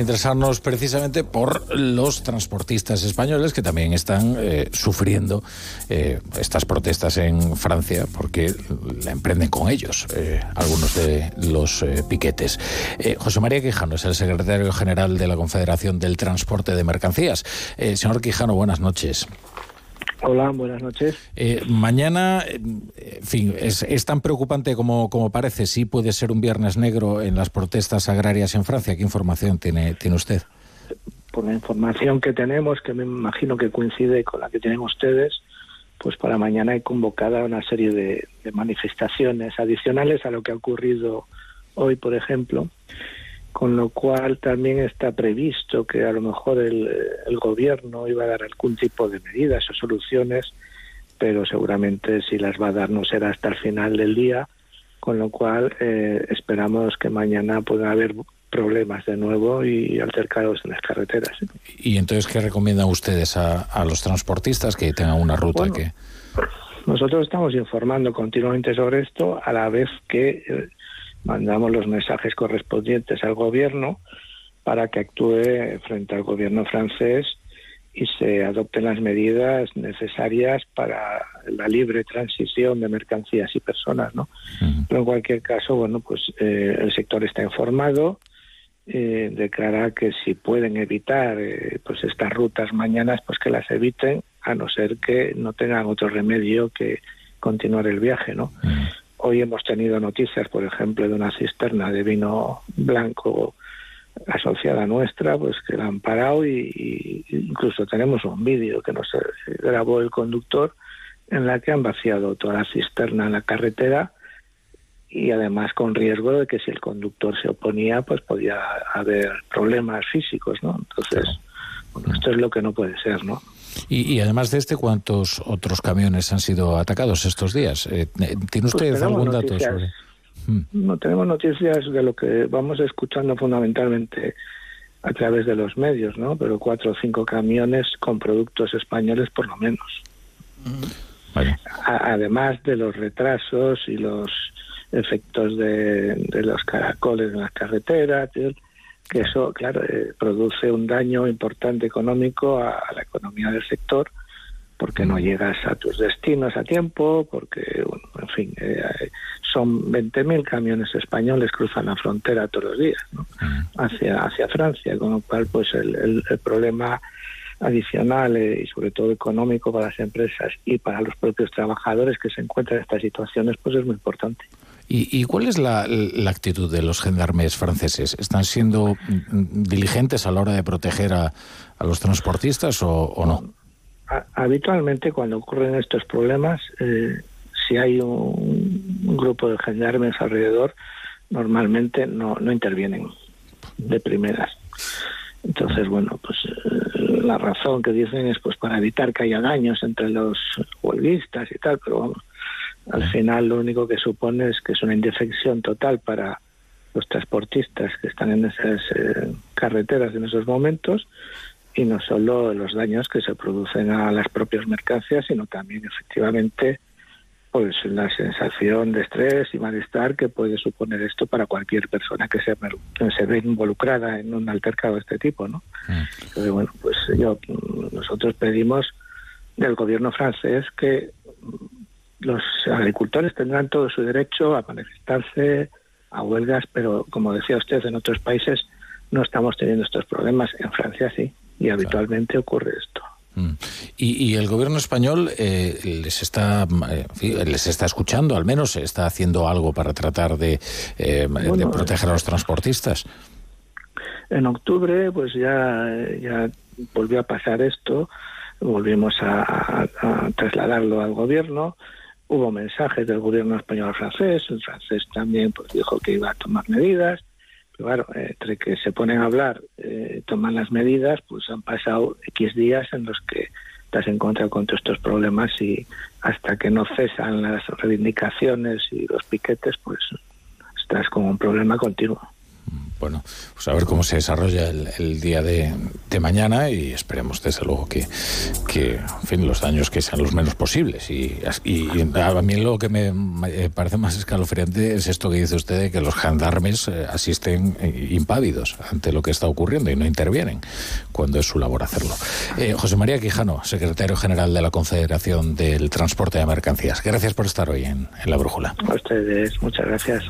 interesarnos precisamente por los transportistas españoles que también están eh, sufriendo eh, estas protestas en Francia porque la emprenden con ellos eh, algunos de los piquetes. José María Quijano es el secretario general de la Confederación del Transporte de Mercancías. señor Quijano, buenas noches. Hola, buenas noches. Eh, mañana, en fin, es, tan preocupante como, como parece. Sí puede ser un viernes negro en las protestas agrarias en Francia. ¿Qué información tiene, tiene usted? Por la información que tenemos, que me imagino que coincide con la que tienen ustedes, pues para mañana hay convocada una serie de manifestaciones adicionales a lo que ha ocurrido hoy, por ejemplo con lo cual también está previsto que a lo mejor el, gobierno iba a dar algún tipo de medidas o soluciones, pero seguramente si las va a dar no será hasta el final del día, con lo cual eh, esperamos que mañana pueda haber problemas de nuevo y altercados en las carreteras. ¿Y entonces qué recomiendan ustedes a, los transportistas que tengan una ruta que...? Nosotros estamos informando continuamente sobre esto, a la vez que eh, mandamos los mensajes correspondientes al gobierno para que actúe frente al gobierno francés y se adopten las medidas necesarias para la libre transición de mercancías y personas, ¿no? Pero en cualquier caso, bueno, pues eh, el sector está informado, eh, declara que si pueden evitar eh, pues estas rutas mañanas, pues que las eviten, a no ser que no tengan otro remedio que continuar el viaje, ¿no? Hoy hemos tenido noticias, por ejemplo, de una cisterna de vino blanco asociada nuestra, pues que la han parado y, incluso tenemos un vídeo que nos grabó el conductor en la que han vaciado toda la cisterna en la carretera y además con riesgo de que si el conductor se oponía, pues podía haber problemas físicos, ¿no? Entonces, bueno, esto es lo que no puede ser, ¿no? Y, además de este, ¿cuántos otros camiones han sido atacados estos días? Eh, eh, ¿Tiene usted pues algún dato sobre...? Hmm. No tenemos noticias de lo que vamos escuchando fundamentalmente a través de los medios, ¿no? Pero cuatro o cinco camiones con productos españoles por lo menos. además de los retrasos y los efectos de, de los caracoles en las carreteras, que eso, claro, eh, produce un daño importante económico a, la economía del sector, porque no llegas a tus destinos a tiempo, porque, bueno, en fin, eh, son 20.000 camiones españoles cruzan la frontera todos los días ¿no? hacia, hacia Francia, con lo cual, pues el, el, problema adicional eh, y sobre todo económico para las empresas y para los propios trabajadores que se encuentran en estas situaciones, pues es muy importante. ¿Y, cuál es la, actitud de los gendarmes franceses? ¿Están siendo diligentes a la hora de proteger a, los transportistas o, no? Habitualmente cuando ocurren estos problemas, eh, si hay un, grupo de gendarmes alrededor, normalmente no, no intervienen de primeras. Entonces, bueno, pues eh, la razón que dicen es pues para evitar que haya daños entre los huelguistas y tal, pero vamos, al final lo único que supone es que es una indefección total para los transportistas que están en esas eh, carreteras en esos momentos y no solo los daños que se producen a las propias mercancías, sino también efectivamente pues la sensación de estrés y malestar que puede suponer esto para cualquier persona que se, se ve involucrada en un altercado de este tipo, ¿no? Mm. Entonces, bueno, pues yo nosotros pedimos del gobierno francés que los agricultores tendrán todo su derecho a manifestarse, a huelgas, pero como decía usted, en otros países no estamos teniendo estos problemas. En Francia sí, y habitualmente ocurre esto. Mm. Y, el gobierno español eh, les está eh, les está escuchando, al menos está haciendo algo para tratar de, eh, proteger a los transportistas. En octubre, pues ya, ya volvió a pasar esto, volvimos a trasladarlo al gobierno Hubo mensajes del gobierno español francés, el francés también pues dijo que iba a tomar medidas, pero claro, entre que se ponen a hablar, eh, toman las medidas, pues han pasado X días en los que estás en contra con todos estos problemas y hasta que no cesan las reivindicaciones y los piquetes, pues estás con un problema continuo. Bueno, pues a ver cómo se desarrolla el, día de, mañana y esperemos desde luego que, en fin, los daños que sean los menos posibles. Y, a mí lo que me parece más escalofriante es esto que dice usted de que los gendarmes eh, asisten eh, impávidos ante lo que está ocurriendo y no intervienen cuando es su labor hacerlo. Eh, José María Quijano, secretario general de la Confederación del Transporte de Mercancías. Gracias por estar hoy en, en La Brújula. A ustedes, muchas gracias.